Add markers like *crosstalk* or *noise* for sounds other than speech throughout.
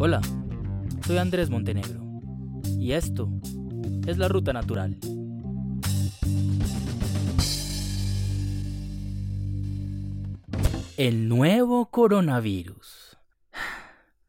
Hola, soy Andrés Montenegro y esto es la Ruta Natural. El nuevo coronavirus.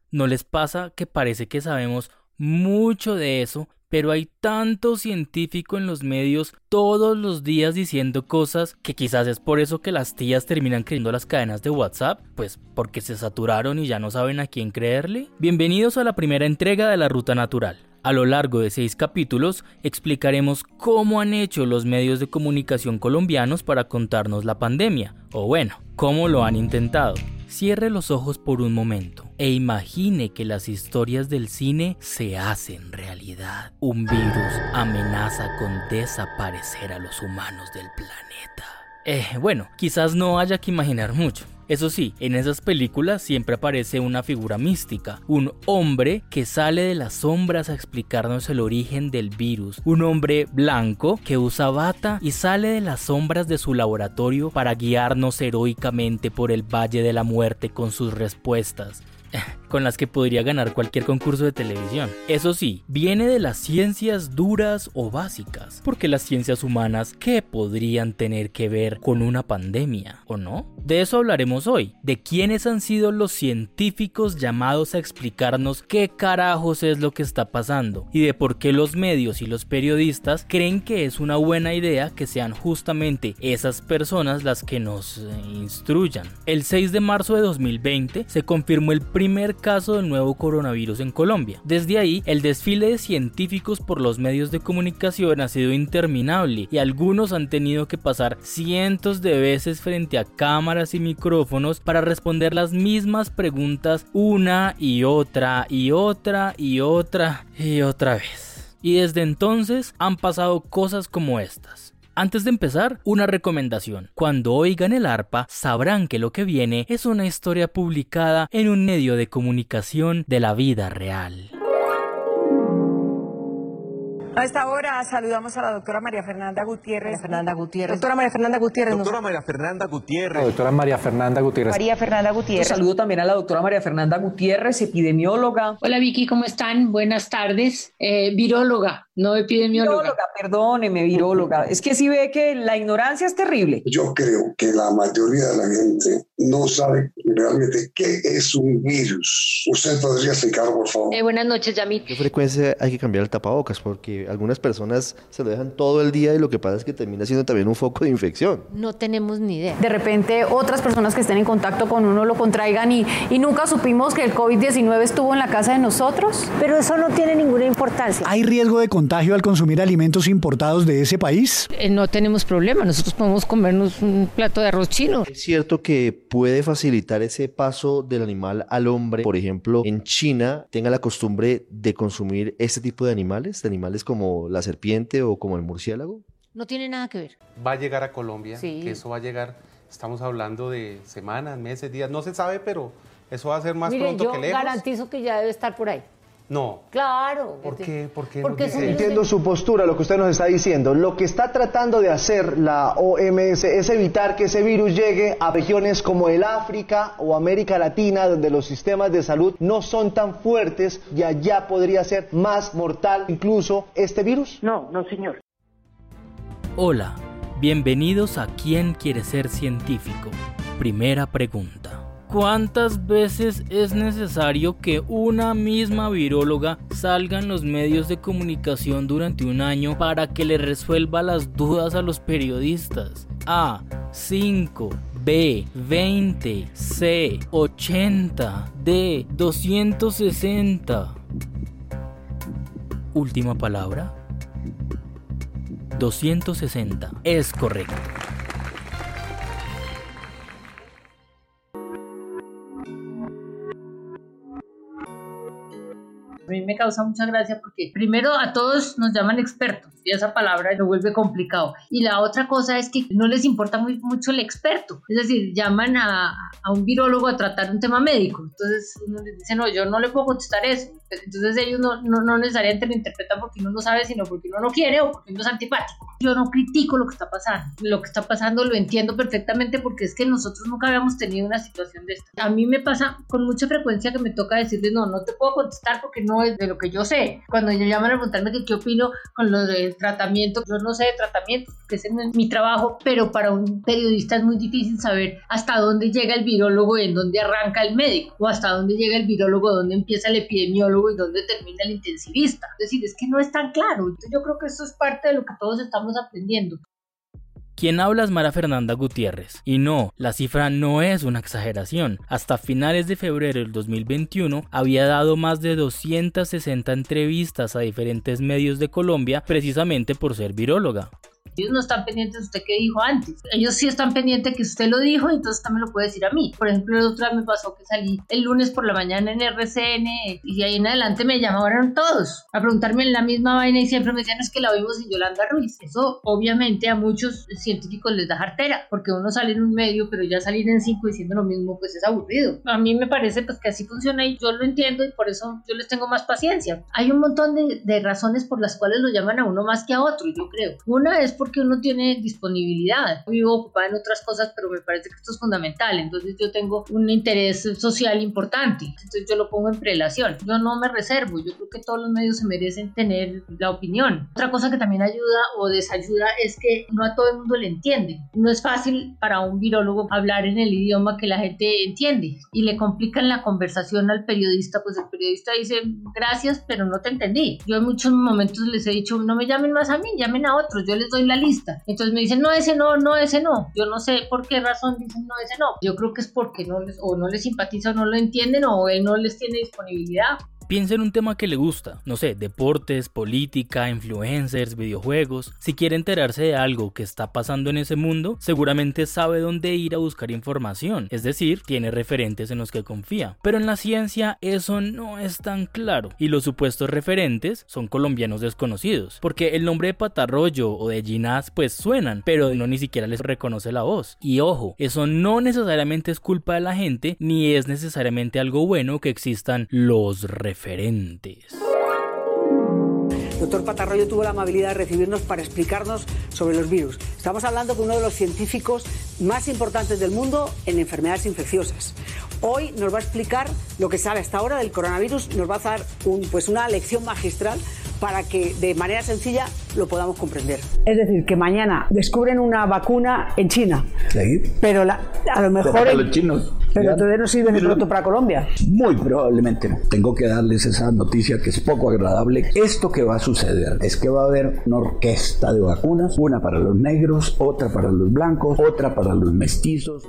¿No les pasa que parece que sabemos mucho de eso, pero hay tanto científico en los medios todos los días diciendo cosas que quizás es por eso que las tías terminan creyendo las cadenas de WhatsApp, pues porque se saturaron y ya no saben a quién creerle? Bienvenidos a la primera entrega de la Ruta Natural. A lo largo de seis capítulos explicaremos cómo han hecho los medios de comunicación colombianos para contarnos la pandemia, o bueno, cómo lo han intentado. Cierre los ojos por un momento e imagine que las historias del cine se hacen realidad. Un virus amenaza con desaparecer a los humanos del planeta. Eh, bueno, quizás no haya que imaginar mucho. Eso sí, en esas películas siempre aparece una figura mística, un hombre que sale de las sombras a explicarnos el origen del virus, un hombre blanco que usa bata y sale de las sombras de su laboratorio para guiarnos heroicamente por el Valle de la Muerte con sus respuestas *laughs* con las que podría ganar cualquier concurso de televisión. Eso sí, viene de las ciencias duras o básicas, porque las ciencias humanas, ¿qué podrían tener que ver con una pandemia, o no? De eso hablaremos hoy, de quiénes han sido los científicos llamados a explicarnos qué carajos es lo que está pasando, y de por qué los medios y los periodistas creen que es una buena idea que sean justamente esas personas las que nos instruyan. El 6 de marzo de 2020 se confirmó el primer caso del nuevo coronavirus en Colombia. Desde ahí, el desfile de científicos por los medios de comunicación ha sido interminable y algunos han tenido que pasar cientos de veces frente a cámaras y micrófonos para responder las mismas preguntas una y otra y otra y otra y otra vez. Y desde entonces han pasado cosas como estas. Antes de empezar, una recomendación. Cuando oigan el arpa, sabrán que lo que viene es una historia publicada en un medio de comunicación de la vida real. A esta hora saludamos a la doctora María Fernanda Gutiérrez. María Fernanda Gutiérrez. Doctora María Fernanda Gutiérrez. Doctora María Fernanda Gutiérrez. doctora María Fernanda Gutiérrez. María Fernanda Gutiérrez. saludo también a la doctora María Fernanda Gutiérrez, epidemióloga. Hola Vicky, ¿cómo están? Buenas tardes. Eh, viróloga, no epidemióloga. Viróloga, perdóneme, viróloga. Es que sí ve que la ignorancia es terrible. Yo creo que la mayoría de la gente no sabe realmente qué es un virus. ¿Usted podría explicar, por favor? Eh, buenas noches, Yamit. ¿Qué frecuencia hay que cambiar el tapabocas? Porque algunas personas se lo dejan todo el día y lo que pasa es que termina siendo también un foco de infección. No tenemos ni idea. De repente otras personas que estén en contacto con uno lo contraigan y, y nunca supimos que el COVID-19 estuvo en la casa de nosotros. Pero eso no tiene ninguna importancia. ¿Hay riesgo de contagio al consumir alimentos importados de ese país? Eh, no tenemos problema, nosotros podemos comernos un plato de arroz chino. Es cierto que puede facilitar ese paso del animal al hombre. Por ejemplo, en China tenga la costumbre de consumir este tipo de animales, de animales como la serpiente o como el murciélago. No tiene nada que ver. Va a llegar a Colombia, Sí. que eso va a llegar, estamos hablando de semanas, meses, días, no se sabe, pero eso va a ser más Mire, pronto yo que lejos. garantizo que ya debe estar por ahí. No. Claro. ¿Por qué? ¿Por qué Porque dice virus Entiendo su postura, lo que usted nos está diciendo. Lo que está tratando de hacer la OMS es evitar que ese virus llegue a regiones como el África o América Latina, donde los sistemas de salud no son tan fuertes y allá podría ser más mortal incluso este virus. No, no, señor. Hola, bienvenidos a ¿Quién quiere ser científico? Primera pregunta. ¿Cuántas veces es necesario que una misma viróloga salga en los medios de comunicación durante un año para que le resuelva las dudas a los periodistas? A. 5. B. 20. C. 80. D. 260. Última palabra. 260. Es correcto. A mí me causa mucha gracia porque primero a todos nos llaman expertos y esa palabra lo vuelve complicado. Y la otra cosa es que no les importa muy, mucho el experto. Es decir, llaman a, a un virólogo a tratar un tema médico. Entonces uno les dice, no, yo no le puedo contestar eso. Entonces ellos no, no, no necesariamente lo interpretan porque uno no sabe, sino porque uno no quiere o porque uno es antipático. Yo no critico lo que está pasando. Lo que está pasando lo entiendo perfectamente porque es que nosotros nunca habíamos tenido una situación de esta. A mí me pasa con mucha frecuencia que me toca decirles, no, no te puedo contestar porque no de lo que yo sé. Cuando yo llaman a preguntarme qué opino con lo del tratamiento, yo no sé de tratamiento, que es mi trabajo, pero para un periodista es muy difícil saber hasta dónde llega el virólogo y en dónde arranca el médico, o hasta dónde llega el virólogo, dónde empieza el epidemiólogo y dónde termina el intensivista. Es decir, es que no es tan claro. Yo creo que eso es parte de lo que todos estamos aprendiendo. Quien habla es Mara Fernanda Gutiérrez. Y no, la cifra no es una exageración. Hasta finales de febrero del 2021 había dado más de 260 entrevistas a diferentes medios de Colombia precisamente por ser viróloga. Ellos no están pendientes de usted qué dijo antes. Ellos sí están pendientes que usted lo dijo entonces también lo puede decir a mí. Por ejemplo, otro día me pasó que salí el lunes por la mañana en RCN y de ahí en adelante me llamaron todos a preguntarme en la misma vaina y siempre me decían es que la vimos en Yolanda Ruiz. Eso obviamente a muchos científicos les da jartera porque uno sale en un medio pero ya salir en cinco diciendo lo mismo pues es aburrido. A mí me parece pues que así funciona y yo lo entiendo y por eso yo les tengo más paciencia. Hay un montón de, de razones por las cuales lo llaman a uno más que a otro, yo creo. Una es porque uno tiene disponibilidad. Vivo ocupada en otras cosas, pero me parece que esto es fundamental. Entonces yo tengo un interés social importante. Entonces yo lo pongo en prelación. Yo no me reservo. Yo creo que todos los medios se merecen tener la opinión. Otra cosa que también ayuda o desayuda es que no a todo el mundo le entiende. No es fácil para un virólogo hablar en el idioma que la gente entiende y le complican la conversación al periodista. Pues el periodista dice gracias, pero no te entendí. Yo en muchos momentos les he dicho no me llamen más a mí, llamen a otros. Yo les doy la lista. Entonces me dicen, no, ese no, no, ese no. Yo no sé por qué razón dicen, no, ese no. Yo creo que es porque no les, o no les simpatiza o no lo entienden o él no les tiene disponibilidad. Piensa en un tema que le gusta, no sé, deportes, política, influencers, videojuegos. Si quiere enterarse de algo que está pasando en ese mundo, seguramente sabe dónde ir a buscar información, es decir, tiene referentes en los que confía. Pero en la ciencia eso no es tan claro y los supuestos referentes son colombianos desconocidos, porque el nombre de Patarroyo o de Ginás pues suenan, pero no ni siquiera les reconoce la voz. Y ojo, eso no necesariamente es culpa de la gente ni es necesariamente algo bueno que existan los referentes referentes. Doctor Patarroyo tuvo la amabilidad de recibirnos para explicarnos sobre los virus. Estamos hablando con uno de los científicos más importantes del mundo en enfermedades infecciosas. Hoy nos va a explicar lo que sabe hasta ahora del coronavirus, nos va a dar pues una lección magistral para que de manera sencilla lo podamos comprender. Es decir, que mañana descubren una vacuna en China, Sí. pero la- a lo mejor... Para en- los chinos. Pero entonces no sirve de pronto para Colombia. Muy probablemente no. Tengo que darles esa noticia que es poco agradable. Esto que va a suceder es que va a haber una orquesta de vacunas, una para los negros, otra para los blancos, otra para los mestizos.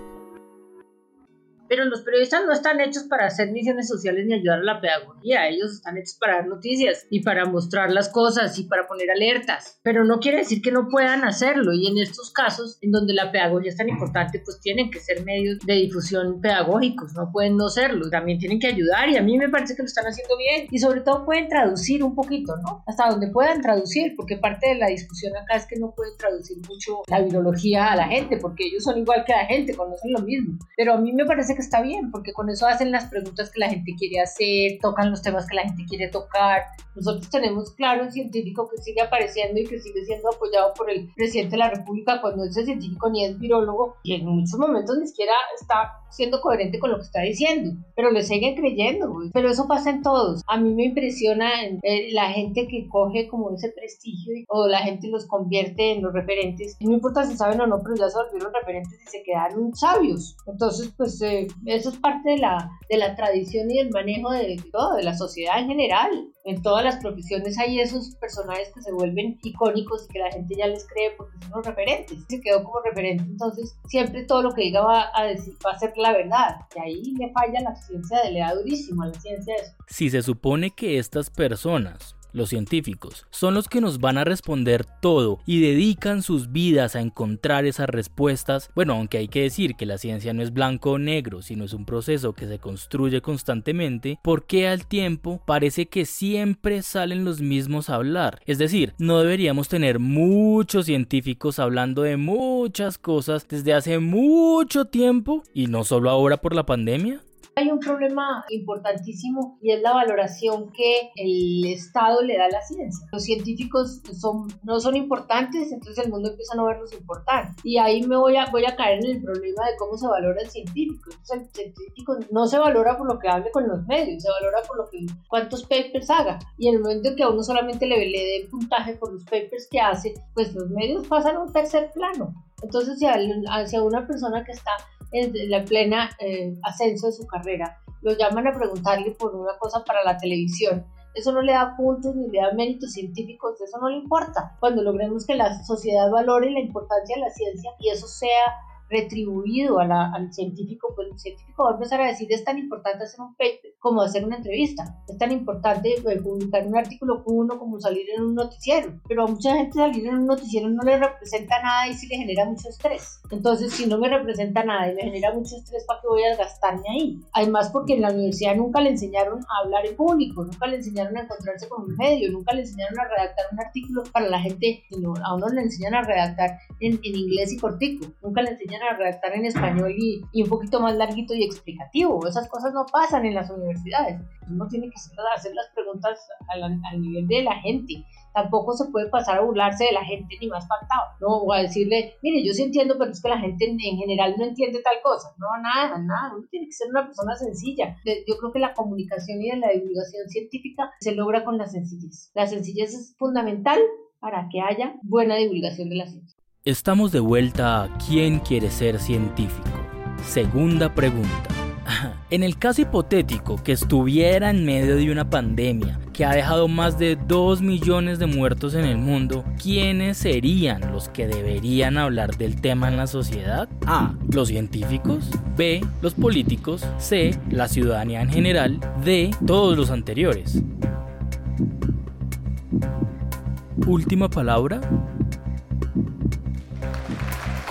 Pero los periodistas no están hechos para hacer misiones sociales ni ayudar a la pedagogía. Ellos están hechos para dar noticias y para mostrar las cosas y para poner alertas. Pero no quiere decir que no puedan hacerlo. Y en estos casos, en donde la pedagogía es tan importante, pues tienen que ser medios de difusión pedagógicos. No pueden no serlo. También tienen que ayudar. Y a mí me parece que lo están haciendo bien. Y sobre todo pueden traducir un poquito, ¿no? Hasta donde puedan traducir. Porque parte de la discusión acá es que no pueden traducir mucho la virología a la gente. Porque ellos son igual que la gente, conocen lo mismo. Pero a mí me parece que está bien, porque con eso hacen las preguntas que la gente quiere hacer, tocan los temas que la gente quiere tocar. Nosotros tenemos claro un científico que sigue apareciendo y que sigue siendo apoyado por el presidente de la República cuando ese científico ni es virólogo y en muchos momentos ni siquiera está siendo coherente con lo que está diciendo, pero le siguen creyendo. Pero eso pasa en todos. A mí me impresiona eh, la gente que coge como ese prestigio o la gente los convierte en los referentes. No importa si saben o no, pero ya se volvieron referentes y se quedaron sabios. Entonces, pues eh, eso es parte de la, de la tradición y del manejo de todo, de la sociedad en general. En todas las profesiones hay esos personajes que se vuelven icónicos y que la gente ya les cree porque son los referentes. Se quedó como referente, entonces siempre todo lo que diga va a decir, va a ser la verdad. Y ahí le falla la ciencia, le da durísimo a la ciencia eso. Si se supone que estas personas los científicos, son los que nos van a responder todo y dedican sus vidas a encontrar esas respuestas. Bueno, aunque hay que decir que la ciencia no es blanco o negro, sino es un proceso que se construye constantemente, porque al tiempo parece que siempre salen los mismos a hablar. Es decir, no deberíamos tener muchos científicos hablando de muchas cosas desde hace mucho tiempo y no solo ahora por la pandemia. Hay un problema importantísimo y es la valoración que el Estado le da a la ciencia. Los científicos son, no son importantes, entonces el mundo empieza a no verlos importantes. Y ahí me voy a, voy a caer en el problema de cómo se valora el científico. Entonces el científico no se valora por lo que hable con los medios, se valora por lo que cuántos papers haga. Y en el momento en que a uno solamente le, le dé puntaje por los papers que hace, pues los medios pasan a un tercer plano. Entonces, hacia una persona que está en la plena eh, ascenso de su carrera, lo llaman a preguntarle por una cosa para la televisión, eso no le da puntos ni le da méritos científicos, eso no le importa. Cuando logremos que la sociedad valore la importancia de la ciencia y eso sea retribuido al científico, pues el científico va a empezar a decir es tan importante hacer un paper como hacer una entrevista, es tan importante eh, publicar un artículo uno como salir en un noticiero, pero a mucha gente salir en un noticiero no le representa nada y sí le genera mucho estrés. Entonces, si no me representa nada y me genera mucho estrés, ¿para qué voy a gastarme ahí? Además, porque en la universidad nunca le enseñaron a hablar en público, nunca le enseñaron a encontrarse con un medio, nunca le enseñaron a redactar un artículo para la gente, sino a uno le enseñan a redactar en, en inglés y cortico, nunca le enseñan a redactar en español y, y, un poquito más larguito y explicativo. Esas cosas no pasan en las universidades. Uno tiene que hacer las preguntas al, al nivel de la gente tampoco se puede pasar a burlarse de la gente ni más faltado, ¿no? O a decirle, mire, yo sí entiendo, pero es que la gente en, general no entiende tal cosa. No, nada, nada, uno tiene que ser una persona sencilla. Yo creo que la comunicación y la divulgación científica se logra con la sencillez. La sencillez es fundamental para que haya buena divulgación de la ciencia. Estamos de vuelta a ¿Quién quiere ser científico? Segunda pregunta. *laughs* En el caso hipotético que estuviera en medio de una pandemia que ha dejado más de 2 millones de muertos en el mundo, ¿quiénes serían los que deberían hablar del tema en la sociedad? A. Los científicos. B. Los políticos. C. La ciudadanía en general. D. Todos los anteriores. Última palabra.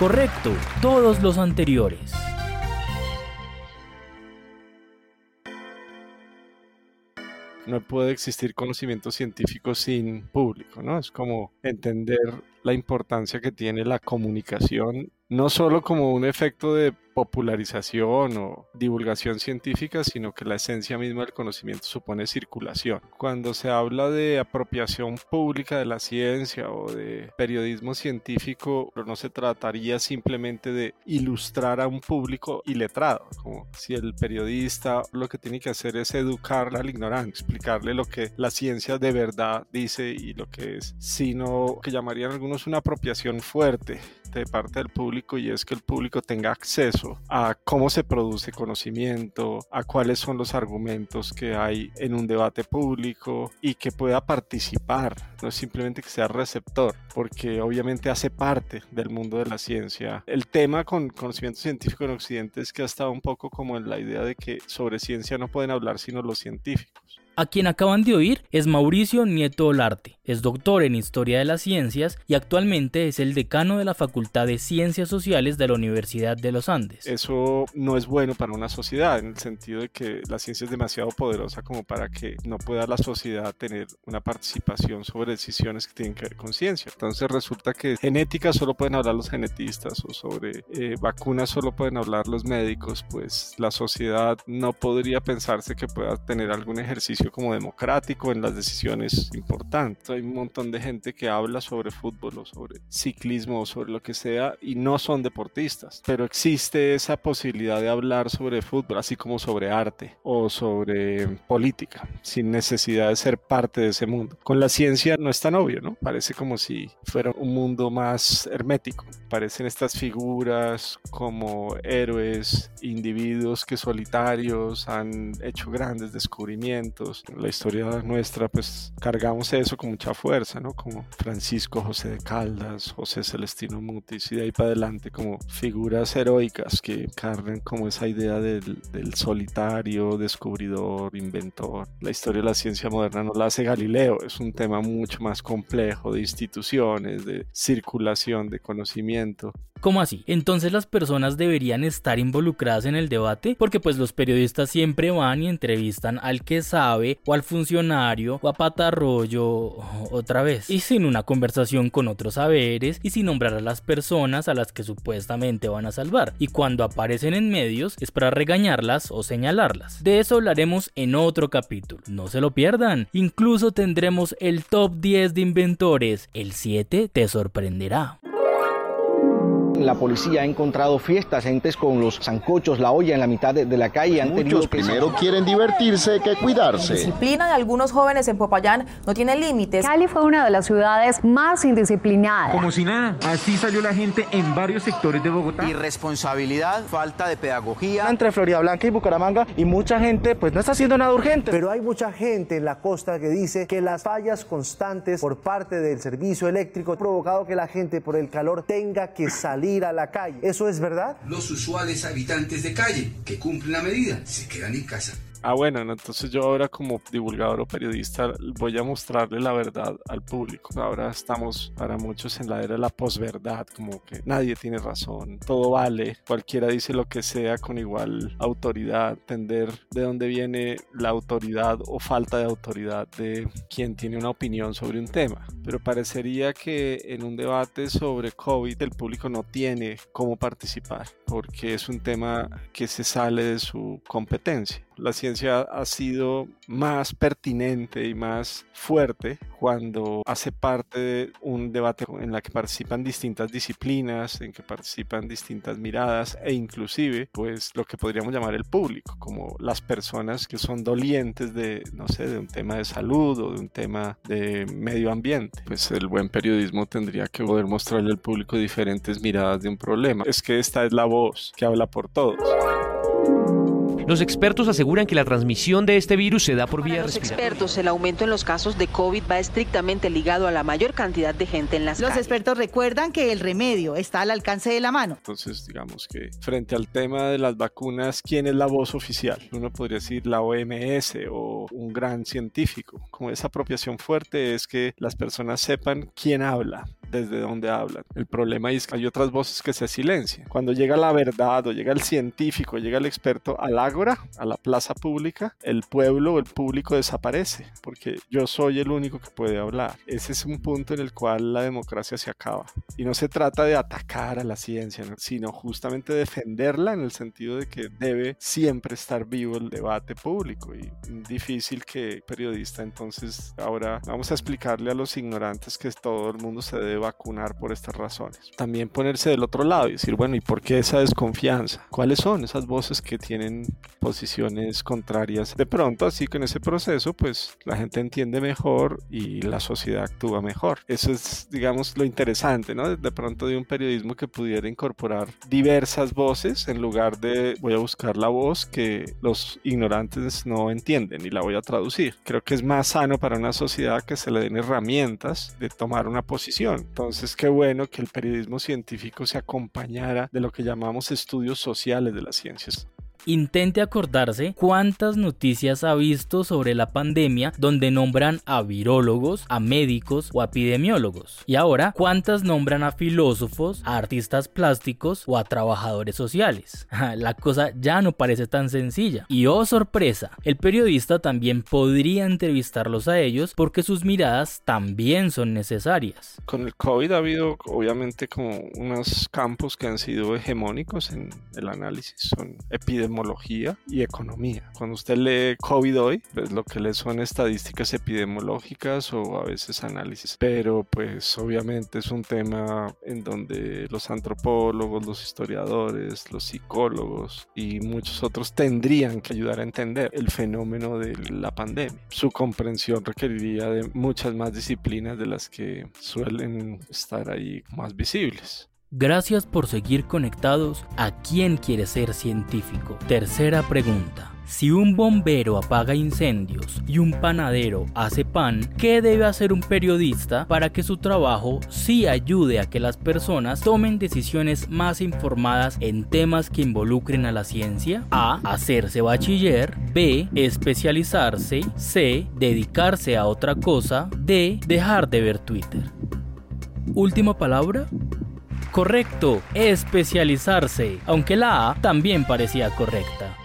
Correcto, todos los anteriores. No puede existir conocimiento científico sin público, ¿no? Es como entender la importancia que tiene la comunicación, no solo como un efecto de popularización o divulgación científica, sino que la esencia misma del conocimiento supone circulación. Cuando se habla de apropiación pública de la ciencia o de periodismo científico, no se trataría simplemente de ilustrar a un público iletrado, como si el periodista lo que tiene que hacer es educar al ignorante, explicarle lo que la ciencia de verdad dice y lo que es, sino que llamarían algunos una apropiación fuerte de parte del público y es que el público tenga acceso a cómo se produce conocimiento, a cuáles son los argumentos que hay en un debate público y que pueda participar, no es simplemente que sea receptor, porque obviamente hace parte del mundo de la ciencia. El tema con conocimiento científico en Occidente es que ha estado un poco como en la idea de que sobre ciencia no pueden hablar sino los científicos. A quien acaban de oír es Mauricio Nieto Olarte. Es doctor en Historia de las Ciencias y actualmente es el decano de la Facultad de Ciencias Sociales de la Universidad de los Andes. Eso no es bueno para una sociedad en el sentido de que la ciencia es demasiado poderosa como para que no pueda la sociedad tener una participación sobre decisiones que tienen que ver con ciencia. Entonces resulta que genética solo pueden hablar los genetistas o sobre eh, vacunas solo pueden hablar los médicos, pues la sociedad no podría pensarse que pueda tener algún ejercicio como democrático en las decisiones importantes. Hay un montón de gente que habla sobre fútbol o sobre ciclismo o sobre lo que sea y no son deportistas, pero existe esa posibilidad de hablar sobre fútbol, así como sobre arte o sobre política, sin necesidad de ser parte de ese mundo. Con la ciencia no es tan obvio, ¿no? Parece como si fuera un mundo más hermético. Parecen estas figuras como héroes, individuos que solitarios han hecho grandes descubrimientos. En la historia nuestra, pues cargamos eso con mucha fuerza, ¿no? Como Francisco José de Caldas, José Celestino Mutis y de ahí para adelante como figuras heroicas que cargan como esa idea del, solitario, descubridor, inventor. La historia de la ciencia moderna no la hace Galileo, es un tema mucho más complejo de instituciones, de circulación de conocimiento. ¿Cómo así? Entonces las personas deberían estar involucradas en el debate porque pues los periodistas siempre van y entrevistan al que sabe o al funcionario o a patarroyo otra vez y sin una conversación con otros saberes y sin nombrar a las personas a las que supuestamente van a salvar y cuando aparecen en medios es para regañarlas o señalarlas. De eso hablaremos en otro capítulo, no se lo pierdan. Incluso tendremos el top 10 de inventores, el 7 te sorprenderá. La policía ha encontrado fiestas, gentes con los zancochos, la olla en la mitad de, de la calle. Han Muchos primero quieren divertirse que cuidarse. La disciplina de algunos jóvenes en Popayán no tiene límites. Cali fue una de las ciudades más indisciplinadas. Como si nada, así salió la gente en varios sectores de Bogotá. Irresponsabilidad, falta de pedagogía. Entre Florida Blanca y Bucaramanga y mucha gente pues no está haciendo nada urgente. Pero hay mucha gente en la costa que dice que las fallas constantes por parte del servicio eléctrico provocado que la gente por el calor tenga que salir a la calle. ¿Eso es verdad? Los usuales habitantes de calle que cumplen la medida se quedan en casa. Ah, bueno, entonces yo ahora como divulgador o periodista voy a mostrarle la verdad al público. Ahora estamos para muchos en la era de la posverdad, como que nadie tiene razón, todo vale, cualquiera dice lo que sea con igual autoridad, entender de dónde viene la autoridad o falta de autoridad de quien tiene una opinión sobre un tema. Pero parecería que en un debate sobre COVID el público no tiene cómo participar, porque es un tema que se sale de su competencia la ciencia ha sido más pertinente y más fuerte cuando hace parte de un debate en la que participan distintas disciplinas, en que participan distintas miradas e inclusive pues lo que podríamos llamar el público, como las personas que son dolientes de, no sé, de un tema de salud o de un tema de medio ambiente. Pues el buen periodismo tendría que poder mostrarle al público diferentes miradas de un problema. Es que esta es la voz que habla por todos. Los expertos aseguran que la transmisión de este virus se da por vía Los respiratoria. expertos, el aumento en los casos de COVID va estrictamente ligado a la mayor cantidad de gente en las Los calles. expertos recuerdan que el remedio está al alcance de la mano. Entonces, digamos que frente al tema de las vacunas, ¿quién es la voz oficial? Uno podría decir la OMS o un gran científico. Como esa apropiación fuerte es que las personas sepan quién habla, desde dónde hablan. El problema es que hay otras voces que se silencian. Cuando llega la verdad o llega el científico, llega el experto al ágora, a la plaza pública, el pueblo o el público desaparece, porque yo soy el único que puede hablar. Ese es un punto en el cual la democracia se acaba. Y no se trata de atacar a la ciencia, ¿no? sino justamente defenderla en el sentido de que debe siempre estar vivo el debate público. Y difícil que periodista entonces ahora vamos a explicarle a los ignorantes que todo el mundo se debe vacunar por estas razones. También ponerse del otro lado y decir, bueno, ¿y por qué esa desconfianza? ¿Cuáles son esas voces que tienen posiciones contrarias? De pronto, así que en ese proceso, pues la gente entiende mejor y la sociedad actúa mejor. Eso es, digamos, lo interesante, ¿no? De pronto de un periodismo que pudiera incorporar diversas voces en lugar de voy a buscar la voz que los ignorantes no entienden y la voy a traducir. Creo que es más sano para una sociedad que se le den herramientas de tomar una posición. Entonces, qué bueno que el periodismo científico se acompañara de lo que llamamos estudios sociales de las ciencias. Intente acordarse cuántas noticias ha visto sobre la pandemia donde nombran a virólogos, a médicos o a epidemiólogos. Y ahora, cuántas nombran a filósofos, a artistas plásticos o a trabajadores sociales. *laughs* La cosa ya no parece tan sencilla. Y oh sorpresa, el periodista también podría entrevistarlos a ellos porque sus miradas también son necesarias. Con el COVID ha habido obviamente como unos campos que han sido hegemónicos en el análisis. Son epidemiología y economía. Cuando usted lee COVID hoy, pues lo que lee son estadísticas epidemiológicas o a veces análisis. Pero pues obviamente es un tema en donde los antropólogos, los historiadores, los psicólogos y muchos otros tendrían que ayudar a entender el fenómeno de la pandemia. Su comprensión requeriría de muchas más disciplinas de las que suelen estar ahí más visibles. Gracias por seguir conectados a quién quiere ser científico. Tercera pregunta. Si un bombero apaga incendios y un panadero hace pan, ¿qué debe hacer un periodista para que su trabajo sí ayude a que las personas tomen decisiones más informadas en temas que involucren a la ciencia? A. Hacerse bachiller. B. Especializarse. C. Dedicarse a otra cosa. D. Dejar de ver Twitter. Última palabra. Correcto, especializarse, aunque la A también parecía correcta.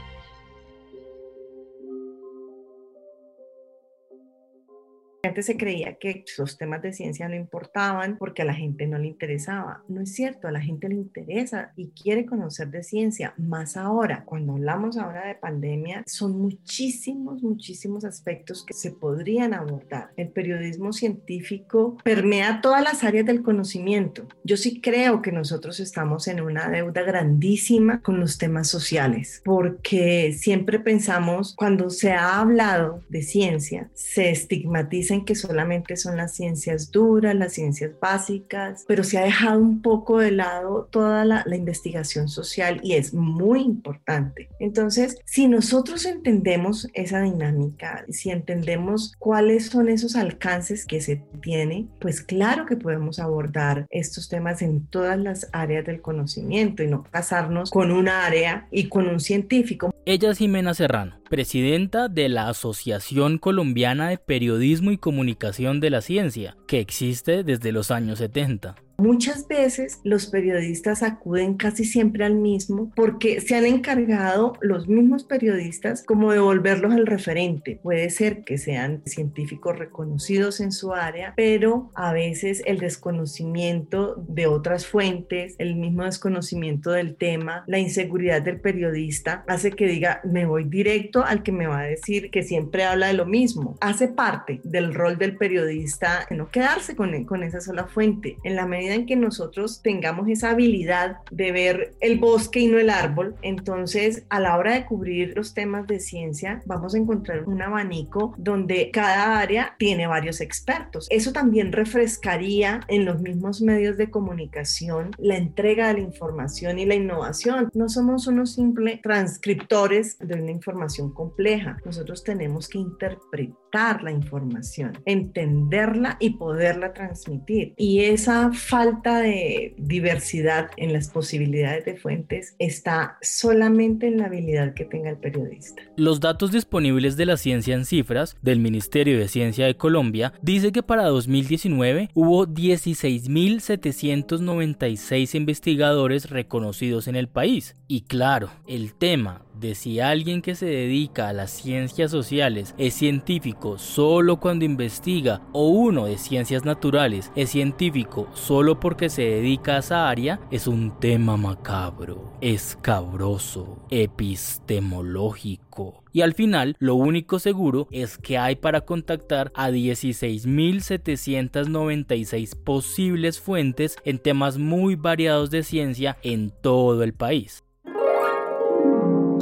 Antes se creía que los temas de ciencia no importaban porque a la gente no le interesaba. No es cierto, a la gente le interesa y quiere conocer de ciencia. Más ahora, cuando hablamos ahora de pandemia, son muchísimos, muchísimos aspectos que se podrían abordar. El periodismo científico permea todas las áreas del conocimiento. Yo sí creo que nosotros estamos en una deuda grandísima con los temas sociales porque siempre pensamos, cuando se ha hablado de ciencia, se estigmatiza que solamente son las ciencias duras, las ciencias básicas, pero se ha dejado un poco de lado toda la, investigación social y es muy importante. Entonces, si nosotros entendemos esa dinámica, si entendemos cuáles son esos alcances que se tiene, pues claro que podemos abordar estos temas en todas las áreas del conocimiento y no casarnos con un área y con un científico. Ella es Jimena Serrano, presidenta de la Asociación Colombiana de Periodismo y Comunicación de la Ciencia, que existe desde los años 70. Muchas veces los periodistas acuden casi siempre al mismo porque se han encargado los mismos periodistas como de volverlos al referente. Puede ser que sean científicos reconocidos en su área, pero a veces el desconocimiento de otras fuentes, el mismo desconocimiento del tema, la inseguridad del periodista hace que diga, me voy directo al que me va a decir que siempre habla de lo mismo. Hace parte del rol del periodista no con, con esa sola fuente. En la medida en que nosotros tengamos esa habilidad de ver el bosque y no el árbol, entonces a la hora de cubrir los temas de ciencia vamos a encontrar un abanico donde cada área tiene varios expertos. Eso también refrescaría en los mismos medios de comunicación la entrega de la información y la innovación. No somos unos simples transcriptores de una información compleja. Nosotros tenemos que interpretar la información, entenderla y poderla transmitir. Y esa falta de diversidad en las posibilidades de fuentes está solamente en la habilidad que tenga el periodista. Los datos disponibles de la ciencia en cifras del Ministerio de Ciencia de Colombia dice que para 2019 hubo 16.796 investigadores reconocidos en el país. Y claro, el tema de si alguien que se dedica a las ciencias sociales es científico solo cuando investiga o uno de ciencias naturales es científico solo porque se dedica a esa área es un tema macabro, escabroso, epistemológico. Y al final, lo único seguro es que hay para contactar a 16.796 posibles fuentes en temas muy variados de ciencia en todo el país.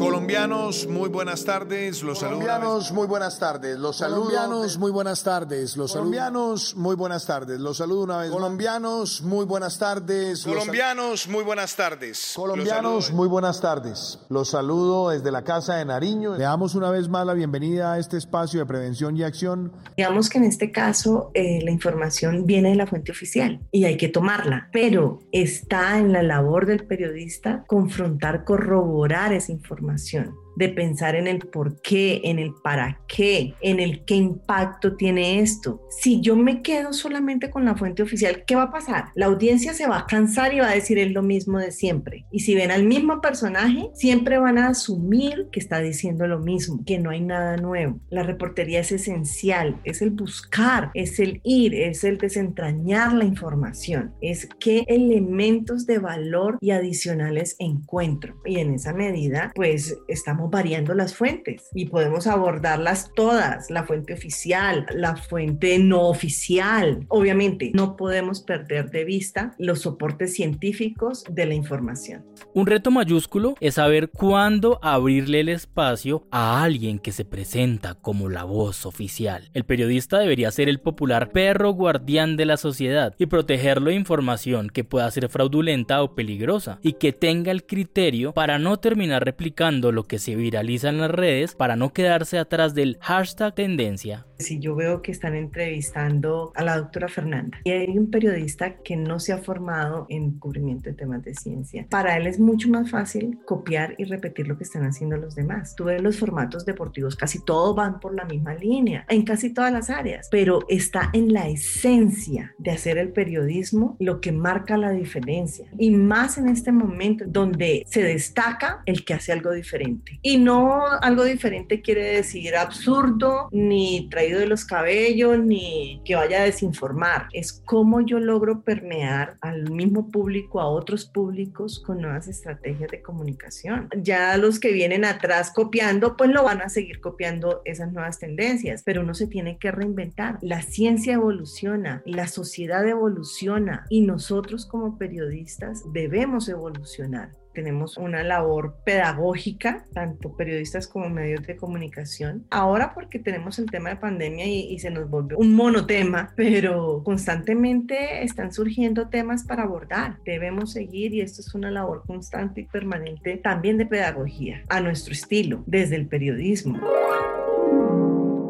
Colombianos, muy buenas tardes. Los Colombianos, muy buenas tardes. Los saludo. Colombianos, muy buenas tardes. Los Colombianos, muy buenas tardes. Los saludo una vez. Colombianos, muy buenas tardes. Colombianos, muy buenas tardes. Colombianos, muy buenas tardes. Los saludo desde la Casa de Nariño. Le damos una vez más la bienvenida a este espacio de prevención y acción. Digamos que en este caso eh, la información viene de la fuente oficial y hay que tomarla, pero está en la labor del periodista confrontar, corroborar esa información información de pensar en el por qué, en el para qué, en el qué impacto tiene esto. Si yo me quedo solamente con la fuente oficial, ¿qué va a pasar? La audiencia se va a cansar y va a decir es lo mismo de siempre. Y si ven al mismo personaje, siempre van a asumir que está diciendo lo mismo, que no hay nada nuevo. La reportería es esencial, es el buscar, es el ir, es el desentrañar la información, es qué elementos de valor y adicionales encuentro. Y en esa medida, pues estamos variando las fuentes y podemos abordarlas todas, la fuente oficial, la fuente no oficial. Obviamente, no podemos perder de vista los soportes científicos de la información. Un reto mayúsculo es saber cuándo abrirle el espacio a alguien que se presenta como la voz oficial. El periodista debería ser el popular perro guardián de la sociedad y protegerlo de información que pueda ser fraudulenta o peligrosa y que tenga el criterio para no terminar replicando lo que se que viraliza en las redes para no quedarse atrás del hashtag tendencia. Si yo veo que están entrevistando a la doctora Fernanda y hay un periodista que no se ha formado en cubrimiento de temas de ciencia, para él es mucho más fácil copiar y repetir lo que están haciendo los demás. Tú ves los formatos deportivos, casi todos van por la misma línea, en casi todas las áreas, pero está en la esencia de hacer el periodismo lo que marca la diferencia. Y más en este momento donde se destaca el que hace algo diferente. Y no algo diferente quiere decir absurdo, ni traído de los cabellos, ni que vaya a desinformar. Es cómo yo logro permear al mismo público, a otros públicos con nuevas estrategias de comunicación. Ya los que vienen atrás copiando, pues lo van a seguir copiando esas nuevas tendencias, pero uno se tiene que reinventar. La ciencia evoluciona, la sociedad evoluciona y nosotros como periodistas debemos evolucionar tenemos una labor pedagógica, tanto periodistas como medios de comunicación. Ahora porque tenemos el tema de pandemia y, y, se nos volvió un monotema, pero constantemente están surgiendo temas para abordar. Debemos seguir y esto es una labor constante y permanente también de pedagogía, a nuestro estilo, desde el periodismo.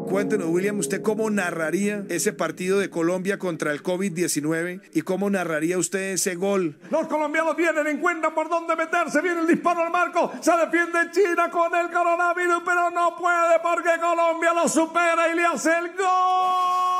Cuéntenos, William, ¿usted cómo narraría ese partido de Colombia contra el COVID-19 y cómo narraría usted ese gol? Los colombianos tienen en cuenta por dónde meterse. Viene el disparo al marco. Se defiende China con el coronavirus, pero no puede porque Colombia lo supera y le hace el gol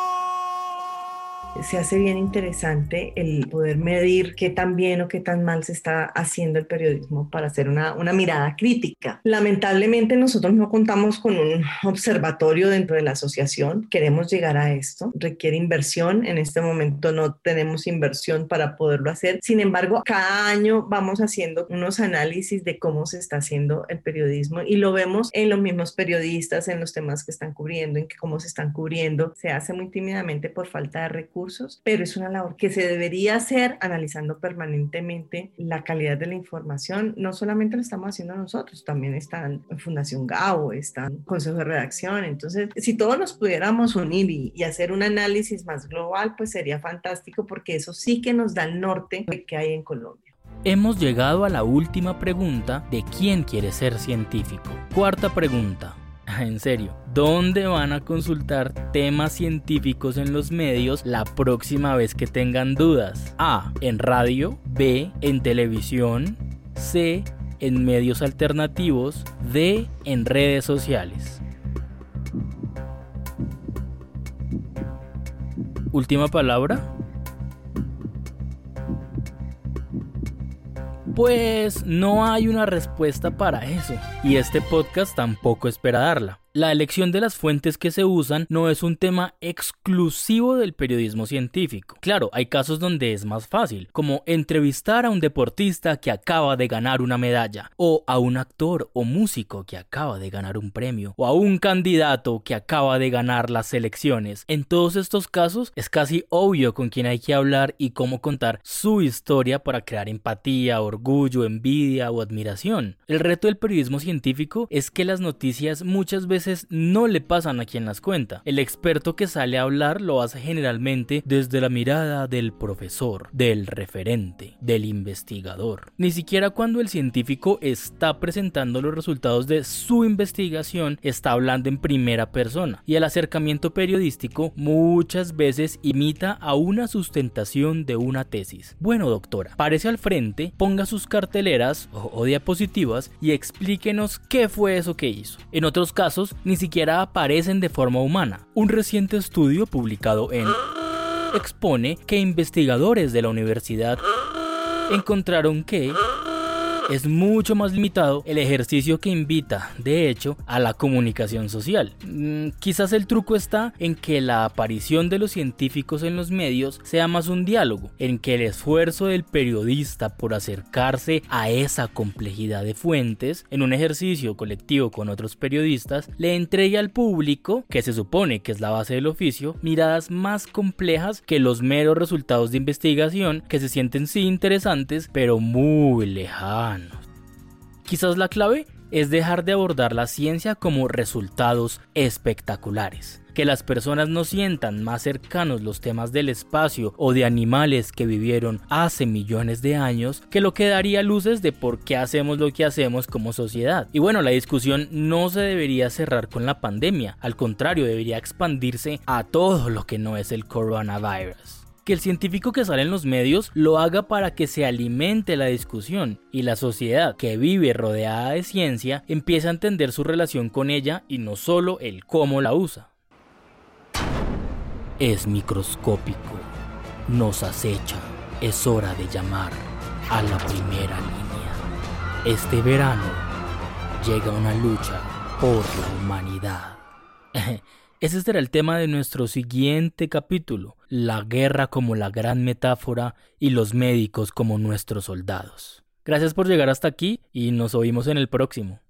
se hace bien interesante el poder medir qué tan bien o qué tan mal se está haciendo el periodismo para hacer una, una mirada crítica. Lamentablemente nosotros no contamos con un observatorio dentro de la asociación, queremos llegar a esto, requiere inversión, en este momento no tenemos inversión para poderlo hacer, sin embargo, cada año vamos haciendo unos análisis de cómo se está haciendo el periodismo y lo vemos en los mismos periodistas, en los temas que están cubriendo, en cómo se están cubriendo, se hace muy tímidamente por falta de recursos pero es una labor que se debería hacer analizando permanentemente la calidad de la información. No solamente lo estamos haciendo nosotros, también está en Fundación GAO, está en Consejo de Redacción. Entonces, si todos nos pudiéramos unir y, y hacer un análisis más global, pues sería fantástico porque eso sí que nos da el norte qué hay en Colombia. Hemos llegado a la última pregunta de quién quiere ser científico. Cuarta pregunta. *laughs* En serio, ¿dónde van a consultar temas científicos en los medios la próxima vez que tengan dudas? A. En radio. B. En televisión. C. En medios alternativos. D. En redes sociales. Última palabra. Pues no hay una respuesta para eso, y este podcast tampoco espera darla. La elección de las fuentes que se usan no es un tema exclusivo del periodismo científico. Claro, hay casos donde es más fácil, como entrevistar a un deportista que acaba de ganar una medalla, o a un actor o músico que acaba de ganar un premio, o a un candidato que acaba de ganar las elecciones. En todos estos casos es casi obvio con quién hay que hablar y cómo contar su historia para crear empatía, orgullo, envidia o admiración. El reto del periodismo científico es que las noticias muchas veces no le pasan a quien las cuenta. El experto que sale a hablar lo hace generalmente desde la mirada del profesor, del referente, del investigador. Ni siquiera cuando el científico está presentando los resultados de su investigación está hablando en primera persona. Y el acercamiento periodístico muchas veces imita a una sustentación de una tesis. Bueno, doctora, parece al frente, ponga sus carteleras o, diapositivas y explíquenos qué fue eso que hizo. En otros casos, ni siquiera aparecen de forma humana. Un reciente estudio publicado en expone que investigadores de la universidad encontraron que es mucho más limitado el ejercicio que invita, de hecho, a la comunicación social. Mm, quizás el truco está en que la aparición de los científicos en los medios sea más un diálogo, en que el esfuerzo del periodista por acercarse a esa complejidad de fuentes, en un ejercicio colectivo con otros periodistas, le entregue al público, que se supone que es la base del oficio, miradas más complejas que los meros resultados de investigación que se sienten sí interesantes, pero muy lejanos. Quizás la clave es dejar de abordar la ciencia como resultados espectaculares. Que las personas no sientan más cercanos los temas del espacio o de animales que vivieron hace millones de años, que lo que daría luces de por qué hacemos lo que hacemos como sociedad. Y bueno, la discusión no se debería cerrar con la pandemia, al contrario, debería expandirse a todo lo que no es el coronavirus que el científico que sale en los medios lo haga para que se alimente la discusión y la sociedad que vive rodeada de ciencia empiece a entender su relación con ella y no solo el cómo la usa es microscópico, nos acecha, es hora de llamar a la primera línea. Este verano llega una lucha por la humanidad. *laughs* Ese será el tema de nuestro siguiente capítulo, la guerra como la gran metáfora y los médicos como nuestros soldados. Gracias por llegar hasta aquí y nos oímos en el próximo.